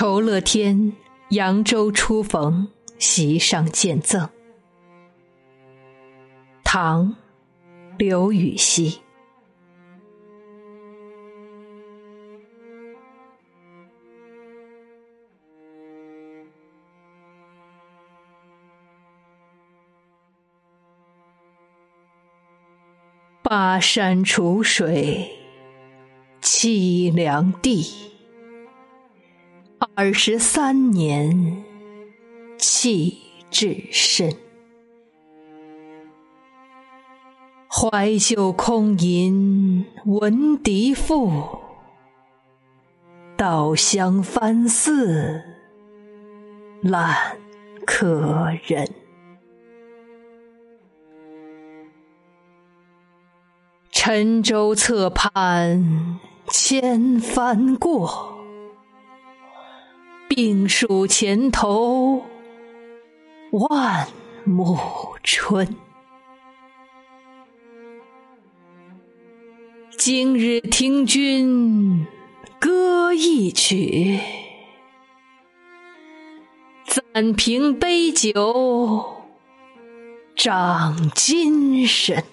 酬乐天扬州初逢，席上见赠。唐·刘禹锡。巴山楚水凄凉地。二十三年，弃置身。怀旧空吟闻笛赋，稻香翻似烂柯人。沉舟侧畔千帆过。病树前头万木春。今日听君歌一曲，暂凭杯酒长精神。